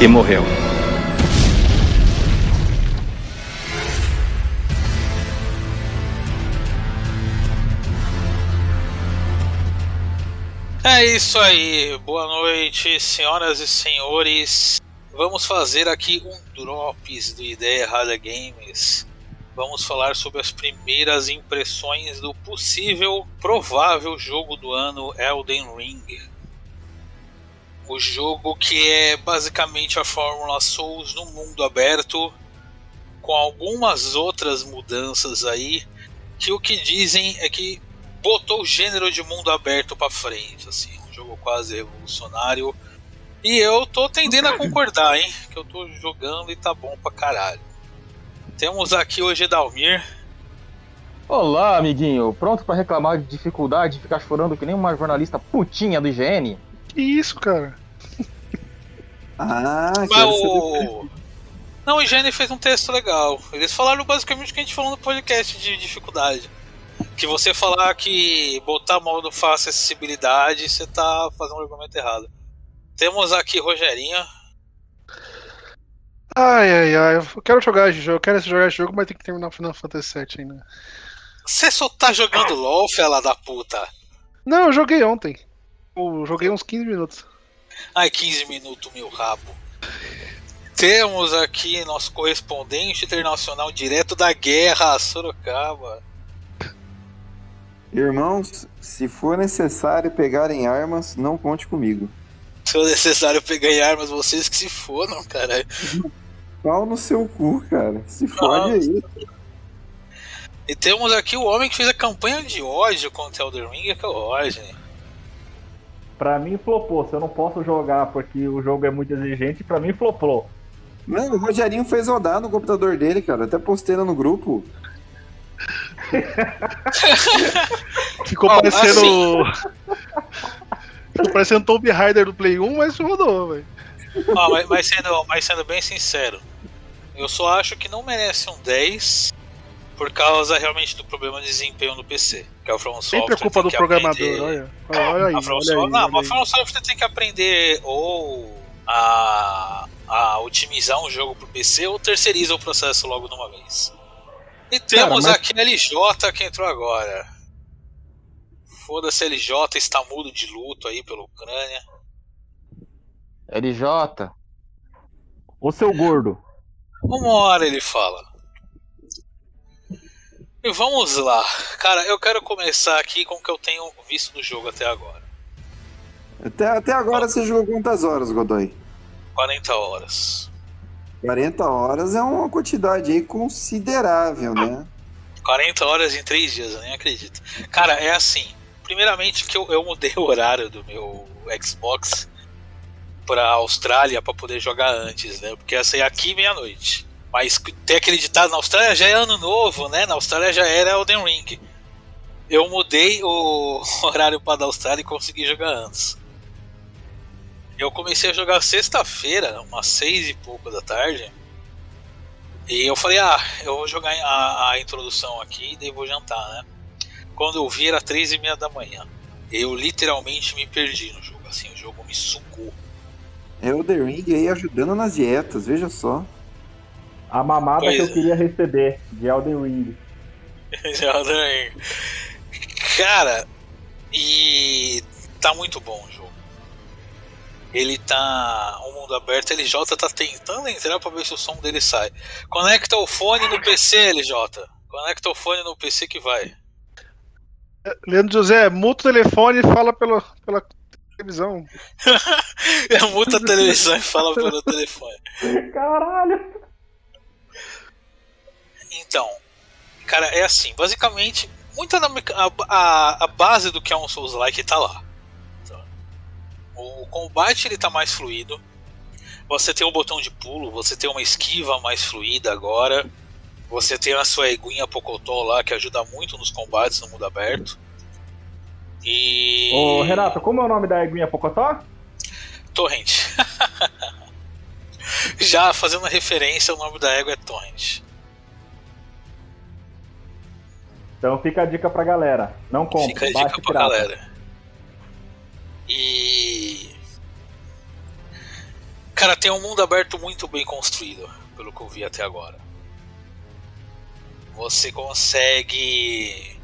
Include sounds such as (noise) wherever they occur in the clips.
e morreu. É isso aí, boa noite, senhoras e senhores. Vamos fazer aqui um Drops do Ideia Errada Games. Vamos falar sobre as primeiras impressões do possível, provável jogo do ano Elden Ring. O jogo que é basicamente a fórmula Souls no mundo aberto, com algumas outras mudanças aí, que o que dizem é que botou o gênero de mundo aberto para frente, assim, um jogo quase revolucionário. E eu tô tendendo a concordar, hein? Que eu tô jogando e tá bom pra caralho. Temos aqui hoje Dalmir. Olá, amiguinho. Pronto para reclamar de dificuldade e ficar chorando que nem uma jornalista putinha do IGN? Que isso, cara? Ah, Mas quero o... Não, o IGN fez um texto legal. Eles falaram basicamente o que a gente falou no podcast de dificuldade. Que você falar que botar modo fácil acessibilidade, você tá fazendo um argumento errado. Temos aqui Rogerinho. Ai, ai, ai. Eu quero jogar esse jogo, eu quero jogar esse jogo, mas tem que terminar o Final Fantasy VII ainda. Você só tá jogando LOL, fela da puta. Não, eu joguei ontem. Eu joguei uns 15 minutos. Ai, 15 minutos, meu rabo. Temos aqui nosso correspondente internacional direto da guerra, Sorocaba. Irmãos, se for necessário pegarem armas, não conte comigo. Se for necessário pegar em armas, vocês que se fodam, caralho. Pau no seu cu, cara. Se fode aí. E temos aqui o homem que fez a campanha de ódio contra Elder Ring, que é o Roger. Pra mim flopou. Se eu não posso jogar porque o jogo é muito exigente, pra mim flopou. Mano, o Rogerinho fez rodar no computador dele, cara. Até postei lá no grupo. (laughs) Ficou Ó, parecendo. (laughs) Ficou parecendo Tomb Raider do Play 1, mas rodou, velho. Ó, mas, mas sendo, mas sendo bem sincero, eu só acho que não merece um 10 por causa realmente do problema de desempenho no PC. Que é o From Sempre Software é culpa do programador, aprender- olha. Olha aí, a From olha Software, aí, não, olha mas a. From Software tem que aprender ou a, a otimizar um jogo pro PC ou terceiriza o processo logo de uma vez. E temos mas- aqui a LJ que entrou agora. Foda-se, LJ está mudo de luto aí pela Ucrânia. LJ. O seu gordo. Uma hora ele fala. E vamos lá. Cara, eu quero começar aqui com o que eu tenho visto do jogo até agora. Até, até agora você jogou quantas horas, Godoy? 40 horas. 40 horas é uma quantidade aí considerável, né? 40 horas em 3 dias, eu nem acredito. Cara, é assim. Primeiramente que eu, eu mudei o horário do meu Xbox pra Austrália pra poder jogar antes, né? Porque ia sair aqui meia-noite. Mas ter acreditado na Austrália já é ano novo, né? Na Austrália já era Elden Ring. Eu mudei o (laughs) horário para da Austrália e consegui jogar antes. Eu comecei a jogar sexta-feira, umas seis e pouco da tarde. E eu falei, ah, eu vou jogar a, a introdução aqui e daí vou jantar, né? Quando eu vi era três e meia da manhã. Eu literalmente me perdi no jogo, assim, o jogo me sugou. É o The Ring aí ajudando nas dietas, veja só. A mamada Pois que é. eu queria receber de Elden Ring. (laughs) Elden Ring. Cara, e tá muito bom o jogo. Ele tá. O mundo aberto, LJ tá tentando entrar pra ver se o som dele sai. Conecta o fone no PC, LJ. Conecta o fone no PC que vai. Leandro José, muta o telefone e fala pela, pela televisão. (laughs) Muta a televisão e fala pelo telefone. Caralho! Então, cara, é assim, basicamente, muita da a, a, base do que é um Souls-like tá lá. Tá? O combate ele tá mais fluido. Você tem um botão de pulo, você tem uma esquiva mais fluida agora. Você tem a sua eguinha Pocotó lá que ajuda muito nos combates no mundo aberto. E. Ô, Renato, como é o nome da eguinha Pocotó? Torrent. (laughs) Já fazendo referência, o nome da égua é Torrent. Então fica a dica pra galera. Não compre, Fica a dica pra pirata. galera. E. Cara, tem um mundo aberto muito bem construído, pelo que eu vi até agora. Você consegue.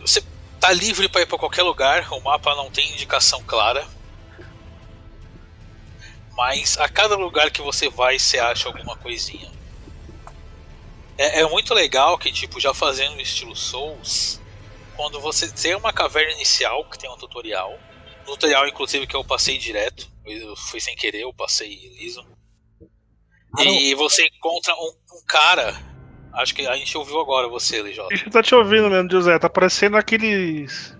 Você tá livre para ir para qualquer lugar, o mapa não tem indicação clara. Mas a cada lugar que você vai, você acha alguma coisinha. É, é muito legal que, tipo, já fazendo o estilo Souls, quando você tem uma caverna inicial, que tem um tutorial, tutorial, inclusive, que eu passei direto, eu fui sem querer, eu passei liso. Ah, e você encontra um, um cara. Acho que a gente ouviu agora você, LJ. A gente tá te ouvindo mesmo, José. Tá parecendo aqueles.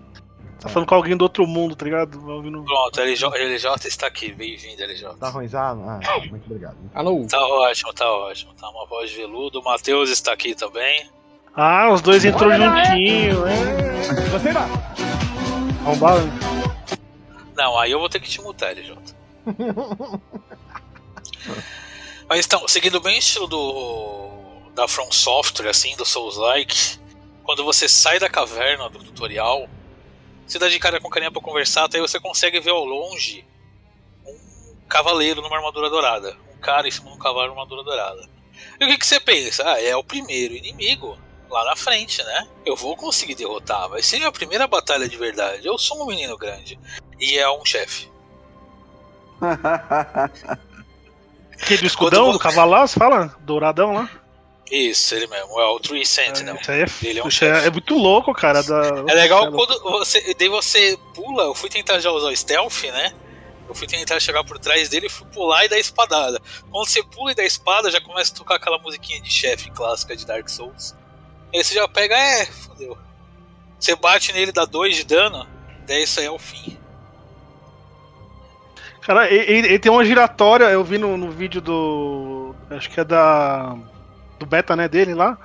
Tá falando com alguém do outro mundo, tá ligado? Tá Ouvindo... Pronto, LJ, LJ está aqui. Bem-vindo, LJ. Tá ruim já? Ah, muito obrigado. Alô? Tá ótimo, tá ótimo. Tá uma voz de veludo. O Matheus está aqui também. Ah, os dois entrou juntinho, é. Você vai. Arrombado. Não, aí eu vou ter que te mutar, LJ. (laughs) Mas então, seguindo bem o estilo do da From Software, assim, do Souls-like, quando você sai da caverna do tutorial, você dá de cara com carinha pra conversar, até aí você consegue ver ao longe um cavaleiro numa armadura dourada. Um cara em cima de um cavalo numa armadura dourada. E o que, que você pensa? Ah, é o primeiro inimigo lá na frente, né? Eu vou conseguir derrotar, vai ser a primeira batalha de verdade. Eu sou um menino grande. E é um chefe. (laughs) Que do escudão, Quando do cavalo lá, você fala? Douradão lá? Isso, ele mesmo, é o Tree Sentinel. Isso aí é, Ele é um é, é muito louco, cara. Da... É legal quando você. Daí você pula, eu fui tentar já usar o stealth, né? Eu fui tentar chegar por trás dele, fui pular e dar espadada. Quando você pula e dá espada, já começa a tocar aquela musiquinha de chefe clássica de Dark Souls. Aí você já pega, é, fodeu. Você bate nele, dá 2 de dano, daí isso aí é o fim. Cara, ele, ele- ele tem uma giratória, eu vi no, no vídeo do. Acho que é da. Do beta, né, dele lá.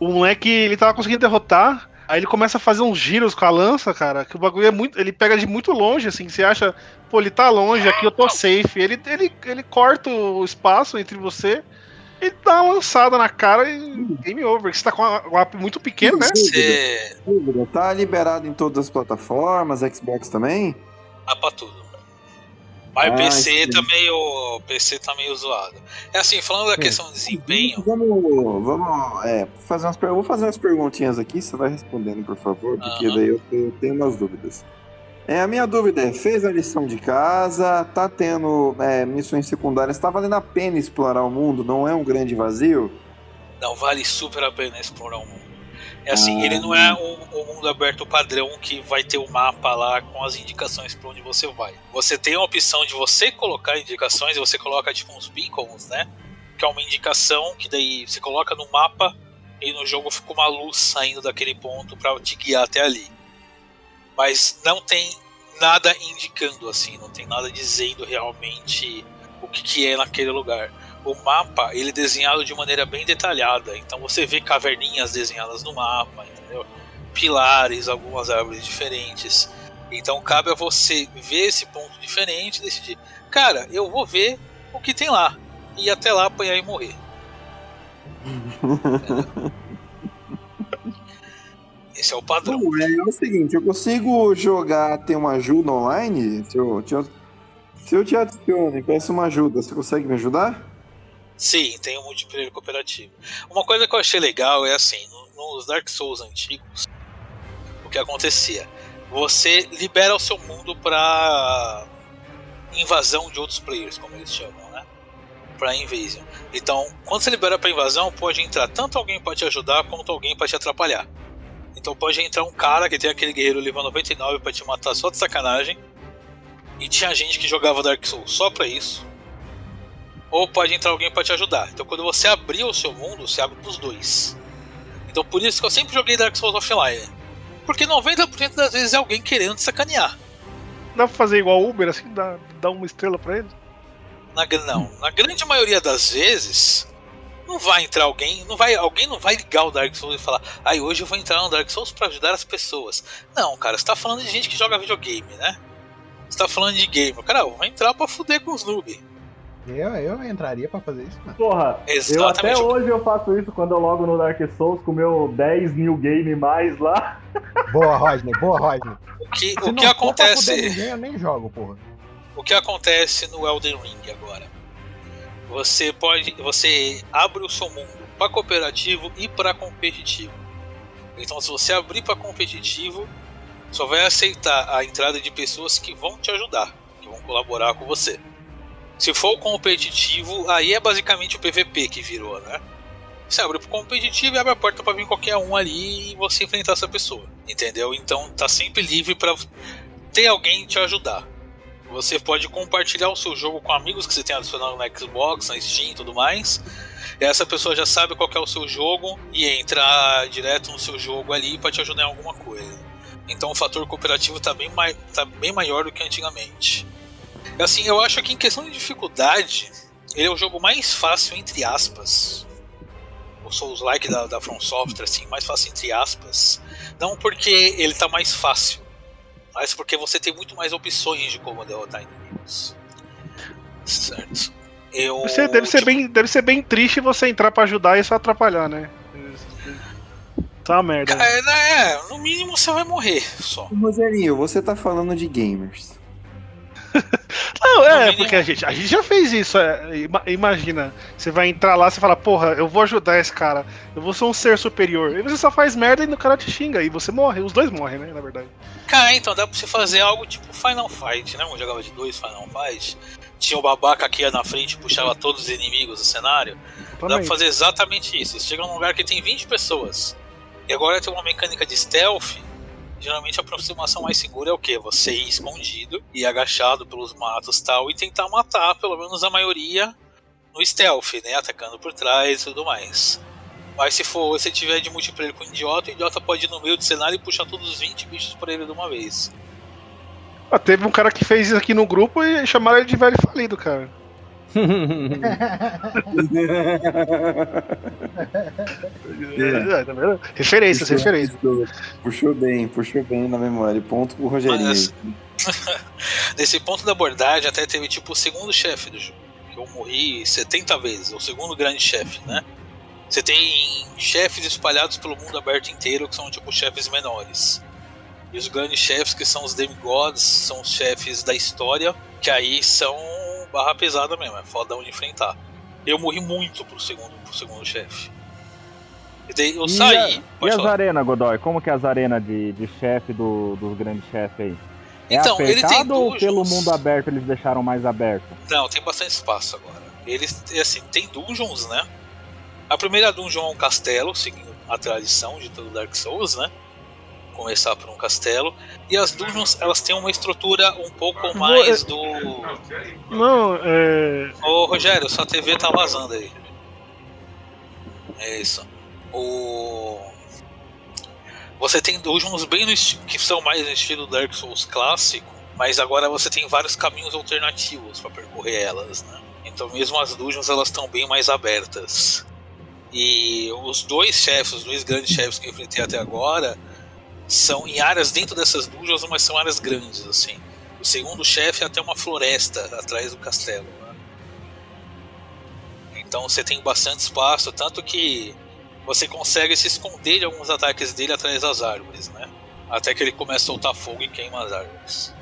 O moleque, ele tava conseguindo derrotar. Aí ele começa a fazer uns giros com a lança, cara. Que o bagulho é muito. Ele pega de muito longe, assim. Você acha, pô, ele tá longe, aqui eu tô safe. Ele, ele, ele corta o espaço entre você e dá uma lançada na cara e game over. Você tá com uma, uma muito pequeno, né? Você Tá liberado em todas as plataformas, Xbox também? dá pra tudo. Mas o Ah, PC sim. tá meio. O PC tá meio zoado. É assim, falando da questão de desempenho. Vamos, vamos é, fazer umas, vou fazer umas perguntinhas aqui, você vai respondendo, por favor, porque Aham. daí eu tenho, eu tenho umas dúvidas. É, a minha dúvida é, fez a lição de casa, tá tendo é, missões secundárias, tá valendo a pena explorar o mundo, não é um grande vazio? Não vale super a pena explorar o mundo. É assim, Ah. ele não é um, um mundo aberto padrão que vai ter o mapa lá com as indicações para onde você vai. Você tem a opção de você colocar indicações e você coloca tipo uns beacons, né? Que é uma indicação que daí você coloca no mapa e no jogo fica uma luz saindo daquele ponto para te guiar até ali. Mas não tem nada indicando assim, não tem nada dizendo realmente o que, que é naquele lugar o mapa ele é desenhado de maneira bem detalhada. Então você vê caverninhas desenhadas no mapa, entendeu? Pilares, algumas árvores diferentes. Então cabe a você ver esse ponto diferente e decidir, cara, eu vou ver o que tem lá. E até lá apanhar e morrer. (laughs) Esse é o padrão. É, é o seguinte, eu consigo jogar, ter uma ajuda online? Se eu, te- se eu te adiciono e peço uma ajuda, você consegue me ajudar? Sim, tem um multiplayer cooperativo. Uma coisa que eu achei legal é assim, no- nos Dark Souls antigos, o que acontecia? Você libera o seu mundo para invasão de outros players, como eles chamam, né? Pra invasion. Então, quando você libera pra invasão, pode entrar tanto alguém pra te ajudar quanto alguém pra te atrapalhar. Então pode entrar um cara que tem aquele guerreiro level 99 pra te matar só de sacanagem. E tinha gente que jogava Dark Souls só pra isso ou pode entrar alguém para te ajudar. Então quando você abrir o seu mundo, você abre pros dois. Então por isso que eu sempre joguei Dark Souls Offline. Porque 90% das vezes é alguém querendo te sacanear. Dá pra fazer igual Uber, assim, dar, dar uma estrela pra ele? Na, não, na grande maioria das vezes, não vai entrar alguém, não vai, alguém não vai ligar o Dark Souls e falar, ai, hoje eu vou entrar no Dark Souls para ajudar as pessoas. Não, cara, você tá falando de gente que joga videogame, né? Você tá falando de game. Cara, eu vou entrar pra fuder com os noob. Eu, eu entraria pra fazer isso, mano. Porra, eu até hoje eu faço isso quando eu logo no Dark Souls com o meu 10 mil game mais lá. Boa, Rodney, boa, Rodney. O que, Se o que acontece. ninguém, eu nem jogo, porra. o que acontece no Elden Ring agora? Você pode, você abre o seu mundo para cooperativo e para competitivo. Então, se você abrir para competitivo, só vai aceitar a entrada de pessoas que vão te ajudar, que vão colaborar com você. Se for competitivo, aí é basicamente o PVP que virou, né? Você abre pro competitivo e abre a porta para vir qualquer um ali e você enfrentar essa pessoa, entendeu? Então tá sempre livre para ter alguém te ajudar. Você pode compartilhar o seu jogo com amigos que você tem adicionado no Xbox, na Steam e tudo mais. E essa pessoa já sabe qual é o seu jogo e entra direto no seu jogo ali para te ajudar em alguma coisa. Então o fator cooperativo está bem, tá bem maior do que antigamente. Assim, eu acho que em questão de dificuldade, ele é o jogo mais fácil, entre aspas. O Souls-like da, da From Software, assim, mais fácil, entre aspas. Não porque ele está mais fácil, mas porque você tem muito mais opções de como derrotar inimigos. Certo. Eu, você deve, ser tipo... bem, deve ser bem triste você entrar para ajudar e só atrapalhar, né? Tá uma merda. Né? É, é, no mínimo você vai morrer só. Rogerinho, você tá falando de gamers. (laughs) Não, é, porque a gente, a gente já fez isso. É, imagina, você vai entrar lá, você fala, porra, eu vou ajudar esse cara, eu vou ser um ser superior. E você só faz merda e o cara te xinga, e você morre. Os dois morrem, né, na verdade. Cara, então dá pra você fazer algo tipo Final Fight, né? Eu jogava de dois Final Fight. Tinha o babaca que ia na frente e puxava todos os inimigos do cenário. Dá pra fazer exatamente isso. Você chega num lugar que tem 20 pessoas. E agora tem uma mecânica de stealth Geralmente a aproximação mais segura é o que? Você ir escondido e agachado pelos matos tal e tentar matar pelo menos a maioria no stealth, né? Atacando por trás e tudo mais. Mas se for você tiver de multiplayer com o idiota, o idiota pode ir no meio do cenário e puxar todos os 20 bichos por ele de uma vez. Ah, teve um cara que fez isso aqui no grupo e chamaram ele de velho falido, cara. É, (laughs) tá referências, puxou, referências. Puxou, bem, puxou bem na memória. Ponto pro Rogerinho. Mas, (laughs) nesse ponto da abordagem, até teve tipo o segundo chefe do jogo. Que eu morri 70 vezes, o segundo grande chefe, né? Você tem chefes espalhados pelo mundo aberto inteiro que são tipo chefes menores. E os grandes chefes, que são os demigods, são os chefes da história, que aí são barra pesada mesmo, é fodão de enfrentar. Eu morri muito pro segundo, pro segundo chefe. Eu e saí. A, e as arenas, Godoy? Como que é as arenas de, de chefe do, dos grandes chefes aí? É então, ele tem ou pelo mundo aberto eles deixaram mais aberto? Não, tem bastante espaço agora. Eles, assim, tem dungeons, né? A primeira dungeon é um castelo, seguindo a tradição de todo Dark Souls, né? Começar por um castelo. E as dungeons, elas têm uma estrutura um pouco mais do. Não, é. Ô Rogério, sua TV tá vazando aí. É isso. O. Você tem dungeons bem no que são mais no estilo Dark Souls clássico, mas agora você tem vários caminhos alternativos para percorrer elas, né? Então mesmo as dungeons elas estão bem mais abertas. E os dois chefes, os dois grandes chefes que eu enfrentei até agora, são em áreas dentro dessas dungeons, mas são áreas grandes, assim. O segundo chefe é até uma floresta atrás do castelo. Né? Então você tem bastante espaço, tanto que você consegue se esconder de alguns ataques dele atrás das árvores, né? Até que ele começa a soltar fogo e queima as árvores.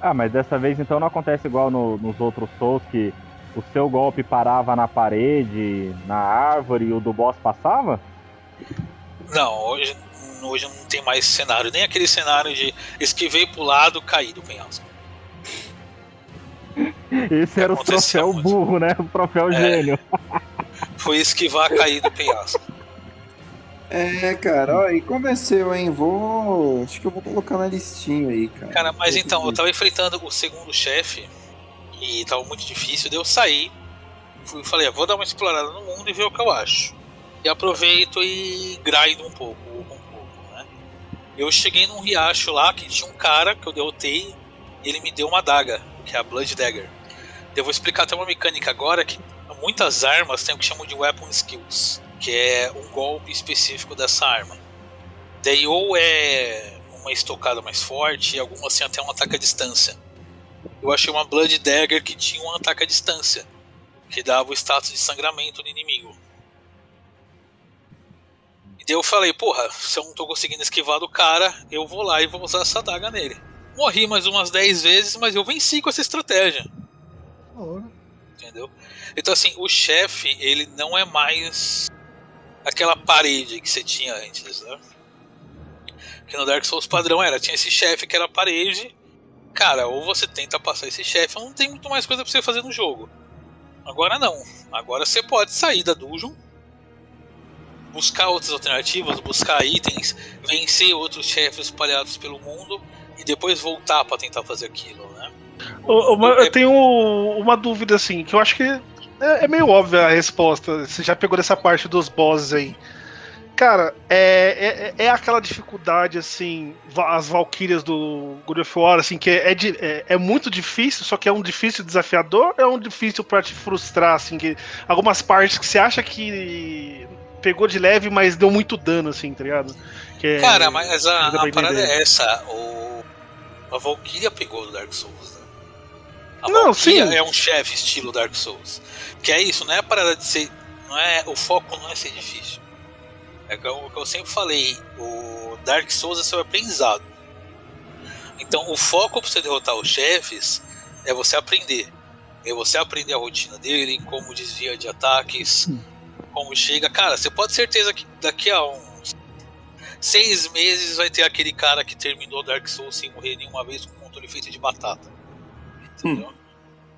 Ah, mas dessa vez então não acontece igual no, nos outros Souls que o seu golpe parava na parede, na árvore e o do boss passava? Não, hoje hoje não tem mais cenário, nem aquele cenário de esquivei pro lado, caí do penhasco. Esse era o troféu muito. burro, né? O troféu é, gênio. Foi esquivar, cair do penhasco. É, cara, ó, e convenceu, hein? Vou. Acho que eu vou colocar na listinha aí, cara. Cara, mas então, eu tava enfrentando o segundo chefe e tava muito difícil, daí eu saí. Fui, falei, ah, vou dar uma explorada no mundo e ver o que eu acho. E aproveito e grindo um pouco eu cheguei num riacho lá que tinha um cara que eu derrotei e ele me deu uma daga, que é a Blood Dagger. Eu vou explicar até uma mecânica agora que muitas armas têm o que chamam de Weapon Skills, que é um golpe específico dessa arma. Daí ou é uma estocada mais forte, e algumas têm até um ataque à distância. Eu achei uma Blood Dagger que tinha um ataque à distância, que dava o status de sangramento no inimigo. E eu falei, porra, se eu não tô conseguindo esquivar do cara, eu vou lá e vou usar essa daga nele. Morri mais umas 10 vezes, mas eu venci com essa estratégia. Porra. Entendeu? Então, assim, o chefe, ele não é mais aquela parede que você tinha antes, né? Que no Dark Souls padrão era, tinha esse chefe que era parede. Cara, ou você tenta passar esse chefe, ou não tem muito mais coisa pra você fazer no jogo. Agora não. Agora você pode sair da dungeon, buscar outras alternativas, buscar itens, vencer outros chefes espalhados pelo mundo e depois voltar pra tentar fazer aquilo, né? Eu tenho uma dúvida assim, que eu acho que é, é meio óbvia a resposta. Você já pegou dessa parte dos bosses aí. Cara, é, é, é aquela dificuldade, assim, as Valkyrias do God of War, assim, que é, é, é muito difícil, só que é um difícil desafiador, é um difícil pra te frustrar, assim, que algumas partes que você acha que pegou de leve, mas deu muito dano, assim, tá ligado? Que é- Cara, mas a, a parada é essa. O, a Valkyria pegou do Dark Souls, né? A Não, Valkyria sim. é um chefe estilo Dark Souls. Que é isso, não é a parada de ser. Não é, o foco não é ser difícil. É eu- o que eu sempre falei, o Dark Souls é seu aprendizado. Então o foco pra você derrotar os chefes é você aprender. É você aprender a rotina dele, como desvia de ataques, como chega. Cara, você pode ter certeza que daqui a uns seis meses vai ter aquele cara que terminou Dark Souls sem morrer nenhuma vez com controle feito de batata. Entendeu?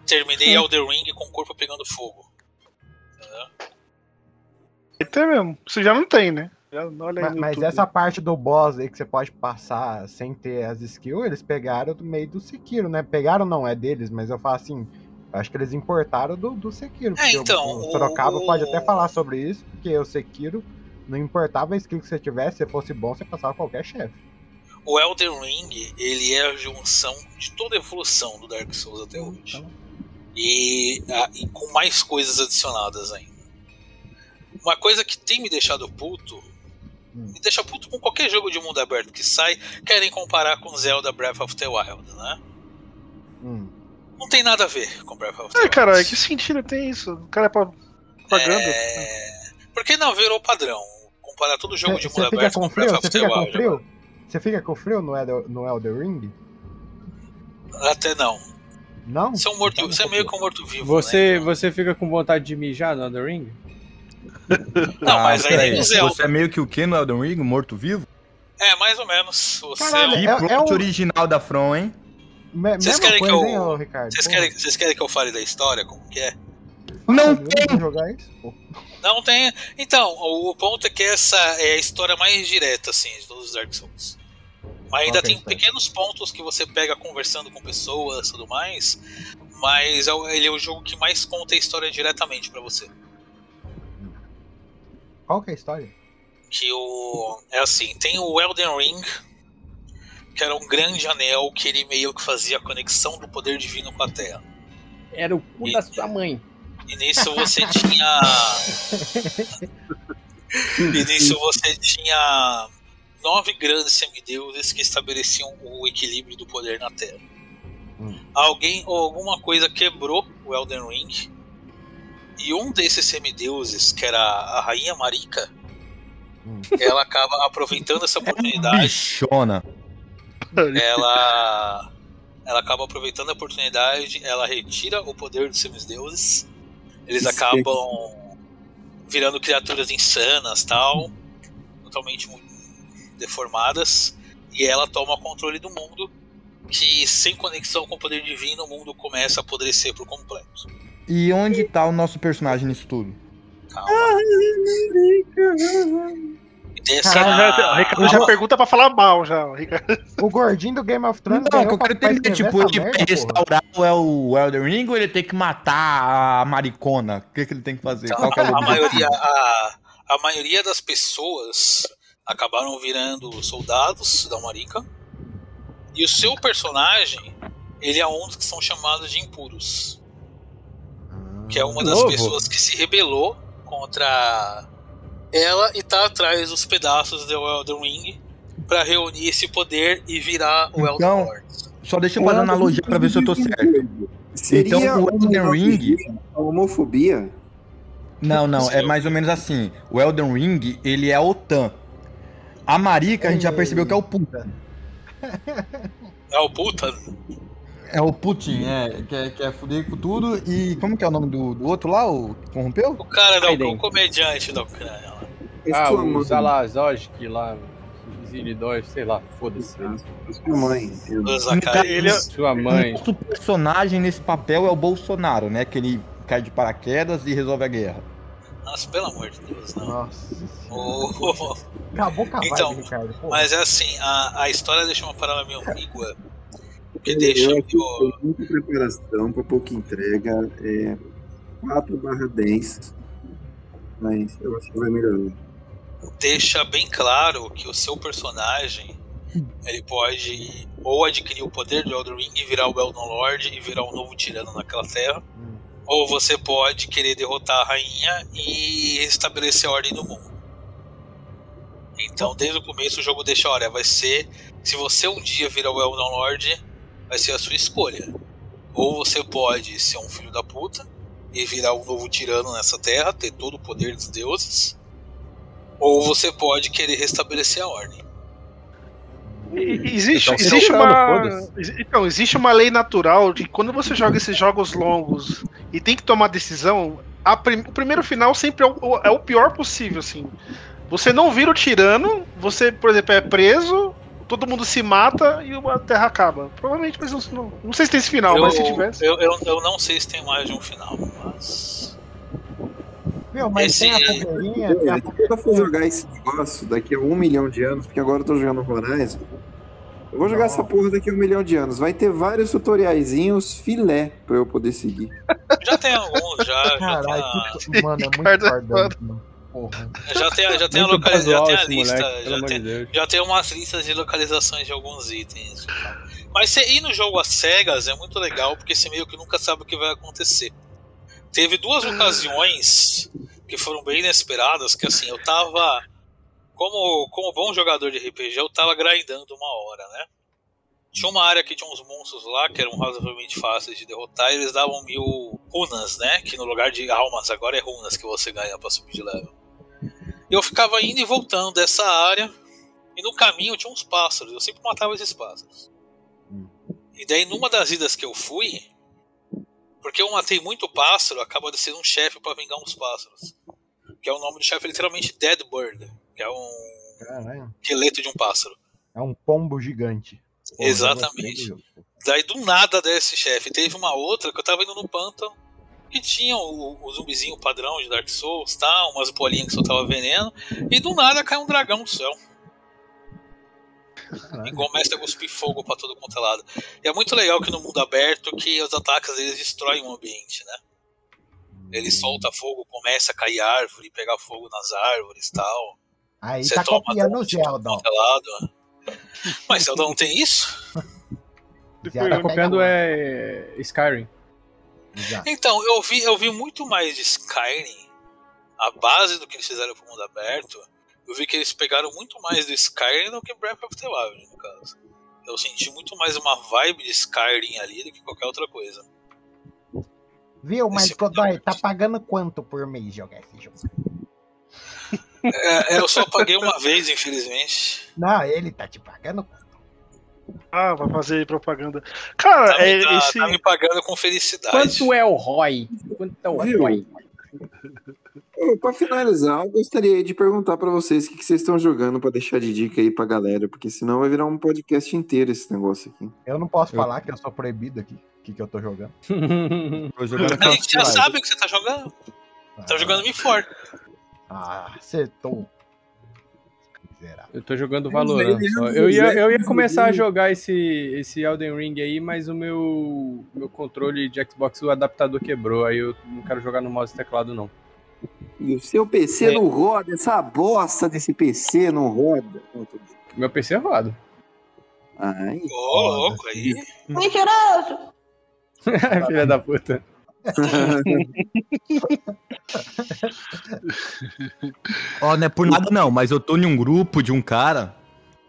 Terminei Elder Ring com o corpo pegando fogo. Entendeu? Tem mesmo. Você já não tem, né? Mas YouTube. essa parte do boss aí que você pode passar sem ter as skills, eles pegaram do meio do Sekiro, né? Pegaram não é deles, mas eu falo assim, acho que eles importaram do, do Sekiro. o- então, o, Sorocaba o- pode até falar sobre isso, porque o Sekiro não importava a skill que você tivesse, se fosse bom, você passava qualquer chefe. O Elden Ring, ele é a junção de toda a evolução do Dark Souls até hoje. Então, E, ah, e com mais coisas adicionadas ainda. Uma coisa que tem me deixado puto, Hum. me deixa puto com qualquer jogo de mundo aberto que sai, querem comparar com Zelda Breath of the Wild, né? hum. Não tem nada a ver com Breath of the É, Wild. cara, que sentido tem isso? O cara é propaganda. É... Porque não virou padrão. Comparar todo jogo de Você mundo fica aberto com com frio? Breath Você of the fica com Wild. frio? Você fica com frio no Elder, no Elder Ring? Até não. Não? Você é, um morto, Então, você é meio que um morto-vivo. Você, né? você fica com vontade de mijar no Elden Ring? Não, mas aí nem Zelda. Você é meio que o que no Elden Ring? Morto-vivo? É, mais ou menos. Você Caralho, é um- É- é o- original da From, hein? Me, Vocês querem que eu- hein? Vocês querem, vocês querem que eu fale da história? Como que é? Não eu tem! jogar isso, pô. Não tem. Então, o ponto é que essa é a história mais direta, assim, de todos os Dark Souls. Mas ainda a tem pequenos pontos que você pega conversando com pessoas e tudo mais. Mas é ele é o jogo que mais conta a história diretamente pra você. Qual que é a história? Que o. É assim, tem o Elden Ring, que era um grande anel que ele meio que fazia a conexão do poder divino com a Terra. Era o cu da sua mãe. E nisso você tinha. e nisso você tinha nove grandes semideuses que estabeleciam o equilíbrio do poder na Terra. Hum. Alguém ou alguma coisa quebrou o Elden Ring. E um desses semideuses, que era a Rainha Marika, Hum. ela acaba aproveitando essa oportunidade Bichona. Ela ela acaba aproveitando a oportunidade, ela retira o poder dos semideuses. Eles Isso. acabam virando criaturas insanas, tal, totalmente deformadas, e ela toma o controle do mundo, que sem conexão com o poder divino, o mundo começa a apodrecer por completo. E onde tá o nosso personagem nisso tudo? Calma. E dessa- Caralho, Já- o Ricardo já pergunta pra falar mal já. o Ricardo. O gordinho do Game of Thrones Não, que eu quero entender, tipo, ele merda, vai porra. restaurar o El- o Elden Ring ou ele tem que matar a maricona? O que, que ele tem que fazer? Qual que é a maioria, a, a maioria das pessoas acabaram virando soldados da Marika. E o seu personagem, ele é um dos que são chamados de impuros. Que é uma das Novo. pessoas que se rebelou contra ela e tá atrás dos pedaços do Elden Ring pra reunir esse poder e virar o Elden Então, Lord. Só deixa eu fazer uma analogia pra ver se eu tô certo. Seria Então, o Elden Ring- Homofobia? Não, não, é mais ou menos assim. O Elden Ring, ele é a OTAN. A Marika, a gente já percebeu que é o puta. É o puta. É o Putin, é, que é, que é fuder com tudo. E como que é o nome do, do outro lá, o que corrompeu? O cara da Biden. o comediante da Ucrânia. lá. Ah, sua o mãe. Salazojki lá, Zilidor, sei lá, foda-se. Sua mãe. Ele é- Sua mãe. O nosso personagem nesse papel é o Bolsonaro, né? Que ele cai de paraquedas e resolve a guerra. Nossa, pelo amor de Deus, não. Nossa. Oh, Acabou com a Então, Ricardo. Pô, mas é assim, a, a história deixa uma parada meio ambígua. Porque Eu deixa que o. tem muita preparação para pouca entrega. É 4 barra 10. Mas eu acho que vai melhorar. Deixa bem claro que o seu personagem ele pode ou adquirir o poder de Elden Ring e virar o Eldon Lord e virar um novo tirano naquela terra, Hum. ou você pode querer derrotar a rainha e estabelecer a ordem no mundo. Então, desde o começo o jogo deixa, olha, vai ser se você um dia virar o Eldon Lord, vai ser a sua escolha. Ou você pode ser um filho da puta e virar um novo tirano nessa terra, ter todo o poder dos deuses, ou você pode querer restabelecer a ordem. Existe, Então, existe uma. Então, existe uma lei natural de quando você joga esses jogos longos e tem que tomar decisão, a prim- o primeiro final sempre é o, é o pior possível, assim. Você não vira o tirano, você, por exemplo, é preso, todo mundo se mata e a terra acaba. Provavelmente, mas não, não, não sei se tem esse final, eu, mas se tivesse. eu, eu, eu não sei se tem mais de um final, mas. Meu, mas esse- tem a tem a É, quando eu for jogar esse negócio daqui a um milhão de anos, porque agora eu tô jogando Horizon, eu vou jogar Não. essa porra daqui a um milhão de anos. Vai ter vários tutoriaizinhos filé pra eu poder seguir. Já tem alguns, já. Já Caralho, tem, tudo, (laughs) mano, é muito é cardante, mano. Porra. já tem, a- já tem a Muito localização, já tem a lista. moleque, já, tem, Deus. já tem umas listas de localizações de alguns itens. Mas você ir no jogo às cegas é muito legal, porque você meio que nunca sabe o que vai acontecer. Teve duas ocasiões que foram bem inesperadas, que assim, eu tava. Como, como bom jogador de RPG, eu tava grindando uma hora, né? Tinha uma área que tinha uns monstros lá que eram razoavelmente fáceis de derrotar e eles davam mil runas, né? Que no lugar de almas agora é runas que você ganha pra subir de level. Eu ficava indo e voltando dessa área e no caminho tinha uns pássaros, eu sempre matava esses pássaros. E daí numa das idas que eu fui, porque eu matei muito pássaro, acaba de ser um chefe pra vingar uns pássaros. Que é o nome do chefe literalmente Dead Bird, que é um Caralho. esqueleto de um pássaro. É um pombo gigante. Porra, Exatamente. Daí do nada desse chefe. Teve uma outra que eu tava indo no pântano que tinha o, o zumbizinho padrão de Dark Souls, tá? Umas bolinhas que soltava veneno. E do nada cai um dragão do céu. E começa a cuspir fogo pra todo quanto é lado. E é muito legal que no mundo aberto que os ataques eles destroem o ambiente, né? Ele solta fogo, começa a cair árvore, pegar fogo nas árvores e tal. Aí Você tá toma copiando o quanto é lado. Mas Zelda não tem isso? Zelda Tá copiando é Skyrim. Exato. Então, eu vi, eu vi muito mais de Skyrim, a base do que eles fizeram pro mundo aberto. Eu vi que eles pegaram muito mais do Skyrim do que Breath of the Wild, no caso. Eu senti muito mais uma vibe de Skyrim ali do que qualquer outra coisa. Viu, mas Godoy, tá pagando quanto por mês jogar esse jogo? É, eu só paguei uma vez, infelizmente. Não, ele tá te pagando quanto? Ah, vai fazer propaganda. Cara, Tá, é, me, tá- esse. tá me pagando com felicidade. Quanto é o ROI? Quanto é o Viu? ROI? Ô, Pra finalizar, eu gostaria de perguntar pra vocês o que, que vocês estão jogando pra deixar de dica aí pra galera, porque senão vai virar um podcast inteiro esse negócio aqui. Eu não posso Eu- falar que eu sou proibido aqui. O que, que eu tô jogando? (laughs) Tô jogando A gente já sabe o que você tá jogando. Tá jogando Me For. Ah, acertou. Miserável. Eu tô jogando Valorant. Eu ia, eu ia começar a jogar esse, esse Elden Ring aí, mas o meu, meu controle de Xbox, o adaptador quebrou. Aí eu não quero jogar no mouse e teclado, não. E o seu PC É. não roda, essa bosta desse PC não roda. Meu PC é roda. Ai, Ô, louco aí. (laughs) Filha da puta. (laughs) Ó, não é por nada não, mas eu tô em um grupo de um cara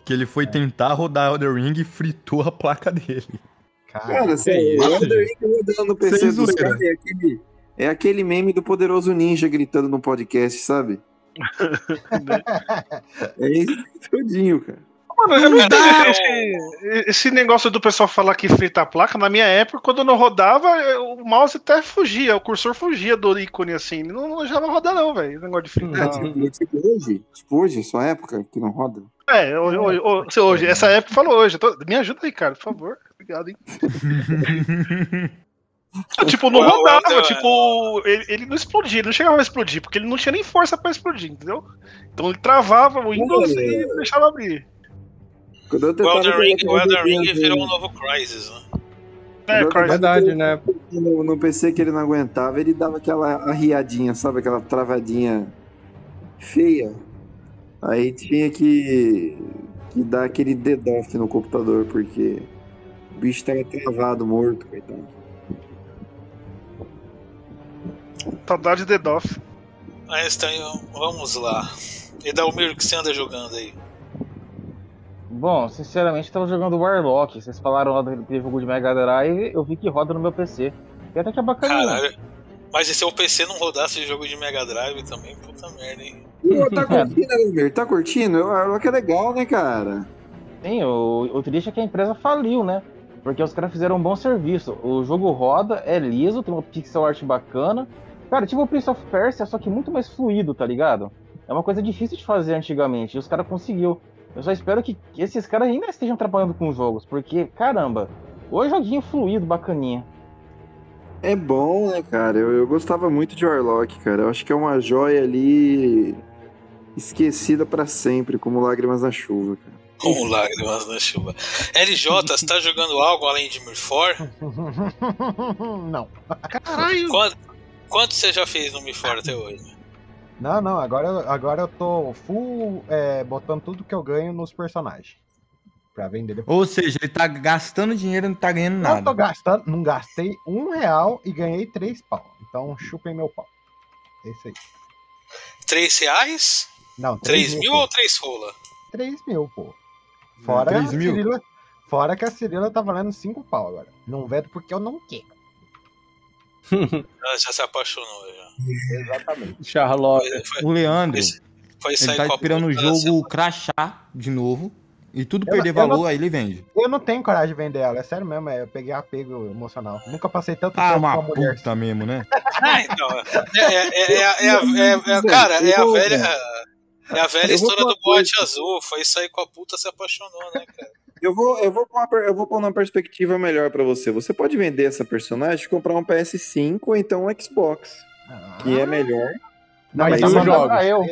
que ele foi tentar rodar Elder Ring e fritou a placa dele. Cara, Cara, sério, o Elder Ring rodando no PC zoeira. caras é aquele, é aquele meme do poderoso ninja gritando no podcast, sabe? (laughs) é isso tudinho, cara. Mano, é Não dá. Esse, esse negócio do pessoal falar que frita a placa, na minha época, quando eu não rodava, o mouse até fugia, o cursor fugia do ícone assim. Não, não já não roda, não, velho. Esse negócio de fritar. É, tipo, tipo hoje, tipo hoje, sua época, que não roda. É, hoje, hoje, hoje, hoje, essa época falou hoje. tô- me ajuda aí, cara, por favor. Obrigado, hein? (laughs) Não, tipo, não rodava, ué. tipo, ele, ele não explodia, ele não chegava a explodir, porque ele não tinha nem força pra explodir, entendeu? Então ele travava o Windows e deixava abrir. Quando eu O tentava Elden Ring, o Elden Ring virou um novo Crysis, né? É, Crysis. Verdade, né? no, no PC que ele não aguentava, ele dava aquela arriadinha, sabe? Aquela travadinha feia. Aí tinha que, que dar aquele dedoff no computador, porque o bicho tava travado, morto, coitado. Saudade de. Mas então, vamos lá. E Dalmir, o que você anda jogando aí? Bom, sinceramente, tava jogando Warlock. Vocês falaram lá daquele jogo de Mega Drive, eu vi que roda no meu PC. E até que é bacaninha. Caralho. Mas e se o PC não rodasse jogo de Mega Drive também? Puta merda, hein? Pô, (laughs) tá curtindo, Elmer? Tá curtindo? Que é legal, né, cara? Sim, o, o triste é que a empresa faliu, né? Porque os caras fizeram um bom serviço. O jogo roda, é liso, tem uma pixel art bacana. Cara, tipo o Prince of Persia, só que muito mais fluido, tá ligado? É uma coisa difícil de fazer antigamente, e os caras conseguiu. Eu só espero que esses caras ainda estejam trabalhando com jogos, porque, caramba, o joguinho fluido, bacaninha. É bom, né, cara? Eu, eu gostava muito de Warlock, cara. Eu acho que é uma joia ali esquecida pra sempre, como lágrimas na chuva, cara. Com lágrimas na chuva. LJ, você tá jogando algo além de Mirfor? (laughs) não. Caralho! Quanto, quanto você já fez no Mirfor até hoje? Não, não, agora, eu- agora eu tô full é, botando tudo que eu ganho nos personagens. Pra vender depois. Ou seja, ele tá gastando dinheiro e não tá ganhando Não tô nada. gastando, não gastei um real e ganhei três pau. Então chupem meu pau. É isso aí. 3 reais? Não, 3 mil pô. ou 3 rola? 3 mil, pô. Fora, Três a mil? Cirila, fora que a Cirila tá valendo 5 pau agora. Não vedo porque eu não quero. Ela já se apaixonou já. Exatamente. Charlotte. Foi, foi, O Leandro, foi, foi ele sair tá com a esperando o jogo crachar de novo e tudo Eu- perder eu valor, não- aí ele vende. Eu não tenho coragem de vender ela, é sério mesmo. é, Eu peguei apego emocional. Nunca passei tanto Ah, tempo uma com uma mulher. puta mesmo, né? Ah, então. É, cara, é a velha. É a velha história do bote azul. Foi sair com a puta, se apaixonou, né, cara? Eu vou, eu vou pôr uma, eu vou pôr uma perspectiva melhor pra você. Você pode vender essa personagem e comprar um PS5 ou então um Xbox, que é melhor. Não, Mas mas tá pra Eu.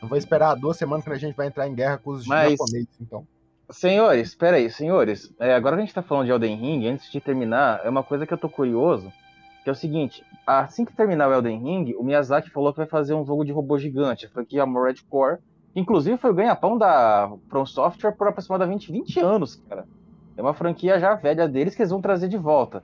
Eu vou esperar duas semanas que a gente vai entrar em guerra com os Mas- japoneses, então. Senhores, espera aí, senhores. É, agora que a gente tá falando de Elden Ring, antes de terminar, é uma coisa que eu tô curioso, que é o seguinte, assim que terminar o Elden Ring, o Miyazaki falou que vai fazer um jogo de robô gigante, a franquia Armored Core, inclusive foi o ganha-pão da From Software por aproximadamente 20 anos, cara. É uma franquia já velha deles que eles vão trazer de volta.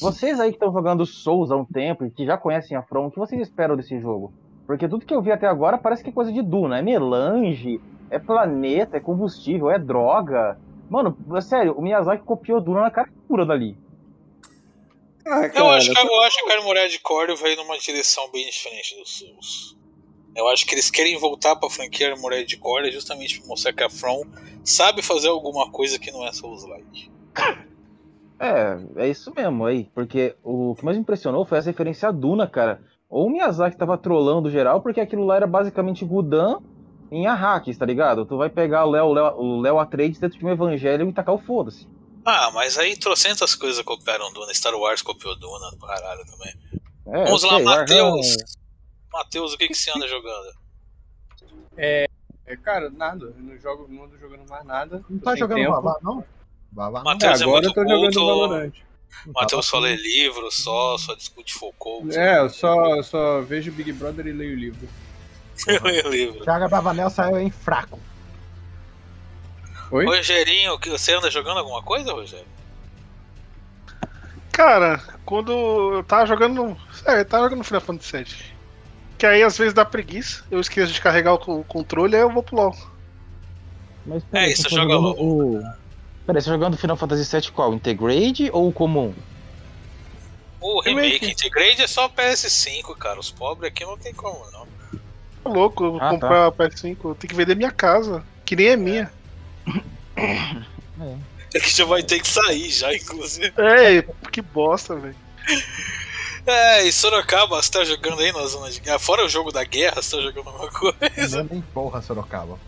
Vocês aí que estão jogando Souls há um tempo e que já conhecem a From, o que vocês esperam desse jogo? Porque tudo que eu vi até agora parece que é coisa de Duna, é melange, é planeta, é combustível, é droga. Mano, é sério, o Miyazaki copiou Duna na cara pura dali. Ah, Eu acho, que, eu acho que a Armored Core vai numa direção bem diferente do Souls. Eu acho que eles querem voltar pra franquia Armored Core justamente pra mostrar que a From sabe fazer alguma coisa que não é Souls-like. É, é isso mesmo aí. Porque o que mais me impressionou foi essa referência a Duna, cara. Ou o Miyazaki tava trollando geral, porque aquilo lá era basicamente Gudan em Arrakis, tá ligado? Tu vai pegar o Léo, o Léo Atreides dentro de um evangelho e tacar o foda-se. Ah, mas aí trocentas coisas copiaram Duna. Star Wars copiou Duna do caralho também. É, Vamos lá, Matheus. Matheus, o que, que você anda jogando? É, cara, nada. Eu não jogo, não ando jogando mais nada. Não tô tá jogando tempo. Vavá, não? É, Matheus é, agora muito eu tô jogando culto. Valorant. Matheus só Tá lê livro, só, só discute Foucault. É, eu só, eu só vejo Big Brother e leio o livro. (laughs) Eu leio livro. Thiago Bravanel saiu em fraco. Oi? Rogerinho, que- você anda jogando alguma coisa, Rogério? Cara, quando eu tava jogando. É, eu tava jogando Final Fantasy VII. Que aí às vezes dá preguiça, eu esqueço de carregar o co- controle, aí eu vou pro LOL. Mas É, isso, joga jogando o. Peraí, você tá jogando Final Fantasy VII qual? Integrate ou comum? O remake Remake. Integrate é só PS5, cara. Os pobres aqui não tem como, não. Tô louco, eu vou Ah, comprar o PS5, eu tenho que vender minha casa. Que nem é minha. (coughs) É que já vai ter que sair já, inclusive. É, que bosta, velho. É, e Sorocaba, você tá jogando aí na zona de guerra? Fora o jogo da guerra, você tá jogando alguma coisa? Não nem porra, Sorocaba.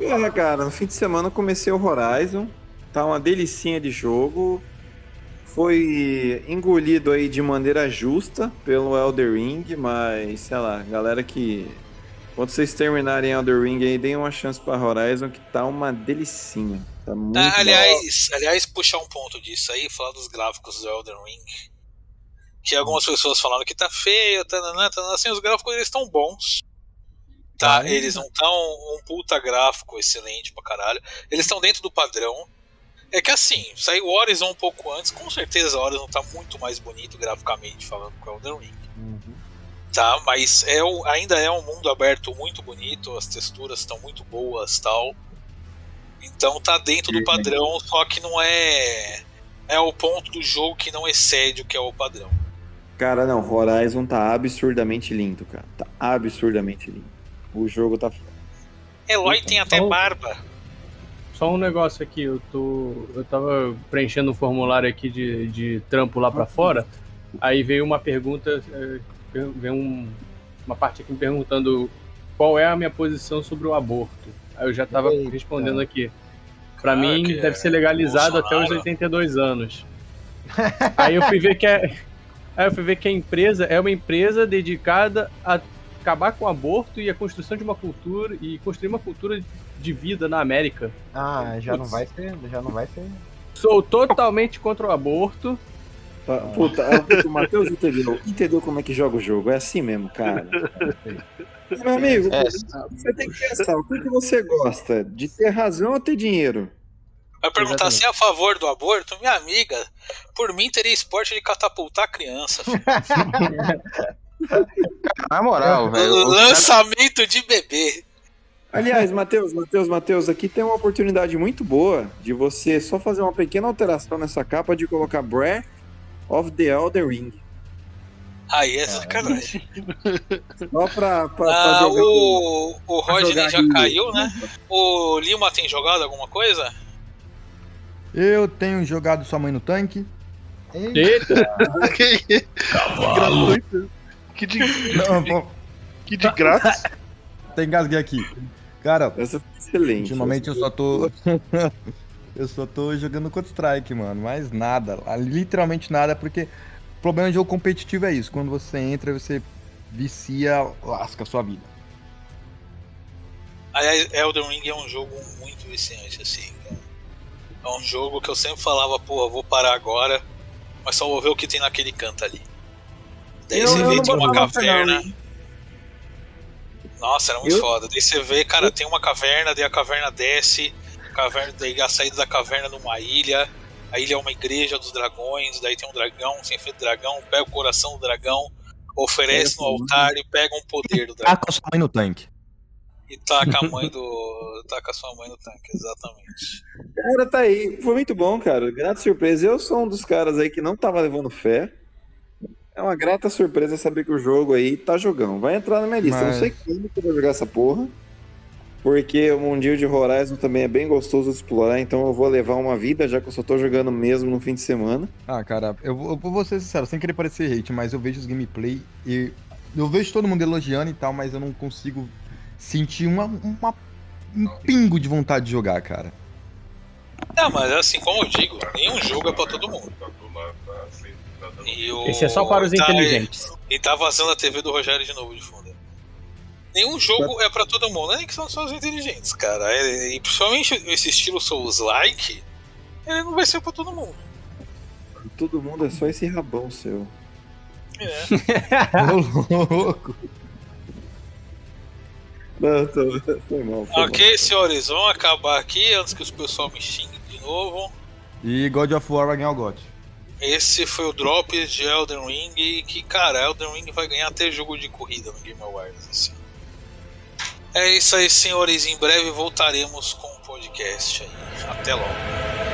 Ah, cara, no fim de semana eu comecei o Horizon. Tá uma delicinha de jogo. Foi engolido aí de maneira justa pelo Elder Ring, mas sei lá, galera que. Quando vocês terminarem Elder Ring aí, deem uma chance pra Horizon que tá uma delicinha. Tá muito Ah, aliás, aliás, puxar um ponto disso aí, falar dos gráficos do Elden Ring. Que algumas pessoas falaram que tá feio, tá, tá, tá, assim, os gráficos eles estão bons. Tá, Tá. eles não estão um puta gráfico excelente pra caralho. Eles estão dentro do padrão. É que assim, saiu o Horizon um pouco antes, com certeza o Horizon tá muito mais bonito graficamente falando que o Elden Ring. Uhum. Tá, mas é o- ainda é um mundo aberto muito bonito, as texturas estão muito boas tal. Então tá dentro do padrão, só que não é. É o ponto do jogo que não excede o que é o padrão. Cara, não, Horizon tá absurdamente lindo, cara. Tá absurdamente lindo. O jogo tá. Eloy tem até Então- barba. Só um negócio aqui, eu tô. Eu tava preenchendo um formulário aqui de, de trampo lá pra fora. Aí veio uma pergunta, per- veio um- uma parte aqui me perguntando qual é a minha posição sobre o aborto. Aí eu já tava Eita. respondendo aqui. Pra Caraca, mim, é deve ser legalizado até os Bolsonaro. 82 anos. Aí eu fui ver que é. Aí eu fui ver que a empresa é uma empresa dedicada a acabar com o aborto e a construção de uma cultura e construir uma cultura de vida na América. Ah, já não Putz. vai ser. Já não vai ser. Sou totalmente contra o aborto. tá- Puta, ah, puta, o Matheus entendeu. Entendeu como é que joga o jogo? É assim mesmo, cara. Meu amigo, É, você tem que pensar, o que você gosta? De ter razão ou ter dinheiro? Vai perguntar Exatamente. se é a favor do aborto? Minha amiga, por mim teria esporte de catapultar a criança. filho. (laughs) na moral, (laughs) velho. Lançamento de bebê. Aliás, Matheus, Matheus, Matheus, aqui tem uma oportunidade muito boa de você só fazer uma pequena alteração nessa capa de colocar Breath of the Elder Ring. Aí é sacanagem. Só pra, pra, Ah, jogar o, o Rodney já aí. caiu, né? O Lima tem jogado alguma coisa? Eu tenho jogado sua mãe no tanque. Eita! (laughs) que gratuito. Que de, Não, que de grátis. (laughs) até engasguei aqui. Cara, Essa foi excelente. ultimamente eu só tô. (laughs) eu só tô jogando Counter-Strike, mano. Mais nada. Literalmente nada, porque o problema de jogo competitivo é isso. Quando você entra, você vicia, lasca a sua vida. Aliás, Elden Ring é um jogo muito viciante, assim, cara. É um jogo que eu sempre falava, porra, vou parar agora, mas só vou ver o que tem naquele canto ali. Daí Eu- você eu vê não tem uma não, caverna. hein? Nossa, era muito Eu- foda. Daí você vê, cara, tem uma caverna, daí a caverna desce, caverna, daí a saída da caverna numa ilha. A ilha é uma igreja dos dragões, daí tem um dragão, você enfrenta o dragão, pega o coração do dragão, oferece no altar e pega um poder do dragão. Taca sua mãe no tanque. E taca a mãe do. (laughs) taca a sua mãe no tanque, exatamente. Cara, tá aí. Foi muito bom, cara. Grata surpresa. Eu sou um dos caras aí que não tava levando fé. É uma grata surpresa saber que o jogo aí tá jogão. Vai entrar na minha lista. Eu Mas- Não sei quando que eu vou jogar essa porra. Porque o mundinho de Horizon também é bem gostoso de explorar. Então eu vou levar uma vida, já que eu só tô jogando mesmo no fim de semana. Ah, cara, eu, vou- eu vou ser sincero, sem querer parecer hate, mas eu vejo os gameplay e eu vejo todo mundo elogiando e tal, mas eu não consigo sentir uma, uma- um pingo de vontade de jogar, cara. Não, mas assim, como eu digo, nenhum jogo é pra todo mundo. E o- Esse é só para os tá- inteligentes. E tá vazando a TV do Rogério de novo de fundo. Nenhum jogo é pra todo mundo, nem que são só os inteligentes, cara. E principalmente esse estilo Souls-like, ele não vai ser pra todo mundo. Todo mundo é só esse rabão seu. É. (laughs) Ô, louco. Não, tô... Foi mal, mal. ok, senhores, vamos acabar aqui antes que os pessoal me xinguem de novo. E God of War vai ganhar o GOT. Esse foi o Drops de Elden Ring. E que, cara, Elden Ring vai ganhar até jogo de corrida no Game Awards. Assim. É isso aí, senhores. Em breve voltaremos com o podcast aí. Até logo.